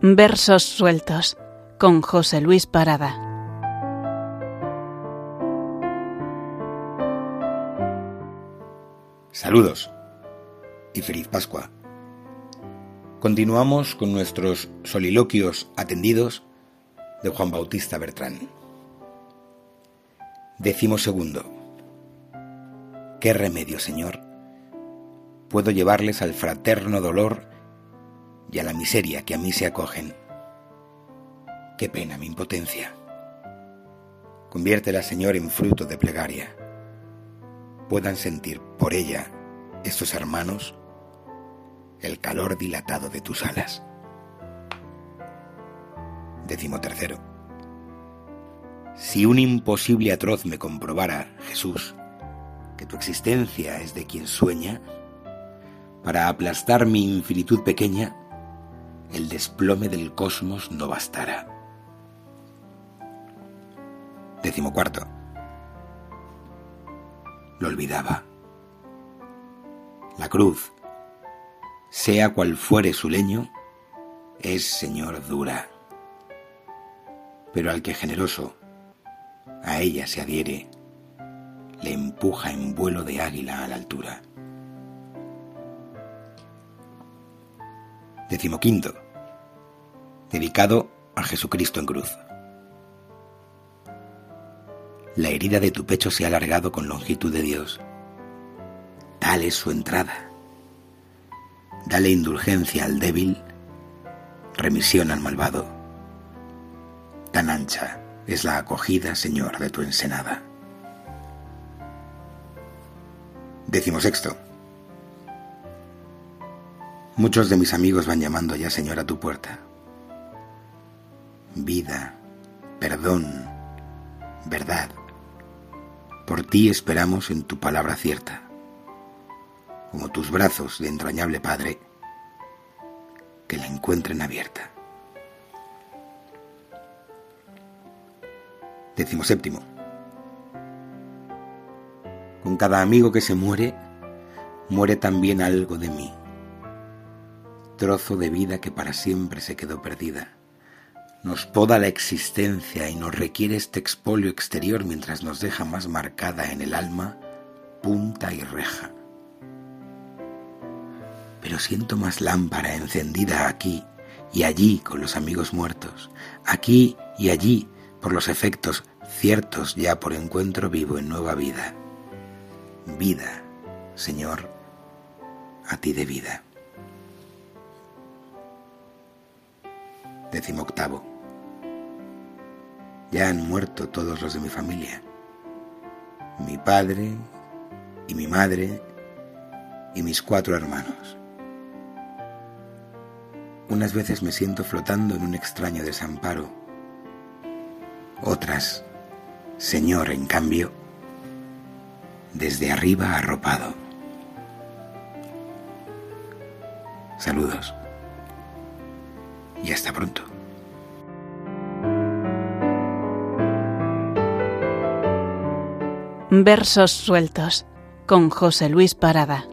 Versos sueltos con José Luis Parada. Saludos y feliz Pascua. Continuamos con nuestros soliloquios atendidos de Juan Bautista Bertrán. Décimo segundo. ¿Qué remedio, Señor? Puedo llevarles al fraterno dolor y a la miseria que a mí se acogen. Qué pena mi impotencia. Conviértela, Señor, en fruto de plegaria. Puedan sentir por ella, estos hermanos, el calor dilatado de tus alas. Décimo tercero. Si un imposible atroz me comprobara, Jesús, que tu existencia es de quien sueña, para aplastar mi infinitud pequeña, el desplome del cosmos no bastará. Décimo cuarto. Lo olvidaba. La cruz, sea cual fuere su leño, es, Señor, dura. Pero al que generoso a ella se adhiere, le empuja en vuelo de águila a la altura. Decimoquinto. Dedicado a Jesucristo en cruz. La herida de tu pecho se ha alargado con longitud de Dios. Tal es su entrada. Dale indulgencia al débil, remisión al malvado. Tan ancha es la acogida, Señor, de tu ensenada. Décimo sexto. Muchos de mis amigos van llamando ya, Señor, a tu puerta. Vida, perdón, verdad. Por ti esperamos en tu palabra cierta. Como tus brazos de entrañable Padre, que la encuentren abierta. Décimo séptimo. Con cada amigo que se muere, muere también algo de mí trozo de vida que para siempre se quedó perdida. Nos poda la existencia y nos requiere este expolio exterior mientras nos deja más marcada en el alma punta y reja. Pero siento más lámpara encendida aquí y allí con los amigos muertos, aquí y allí por los efectos ciertos ya por encuentro vivo en nueva vida. Vida, Señor, a ti de vida. Octavo. Ya han muerto todos los de mi familia. Mi padre y mi madre y mis cuatro hermanos. Unas veces me siento flotando en un extraño desamparo. Otras, Señor, en cambio, desde arriba arropado. Saludos y hasta pronto. Versos sueltos con José Luis Parada.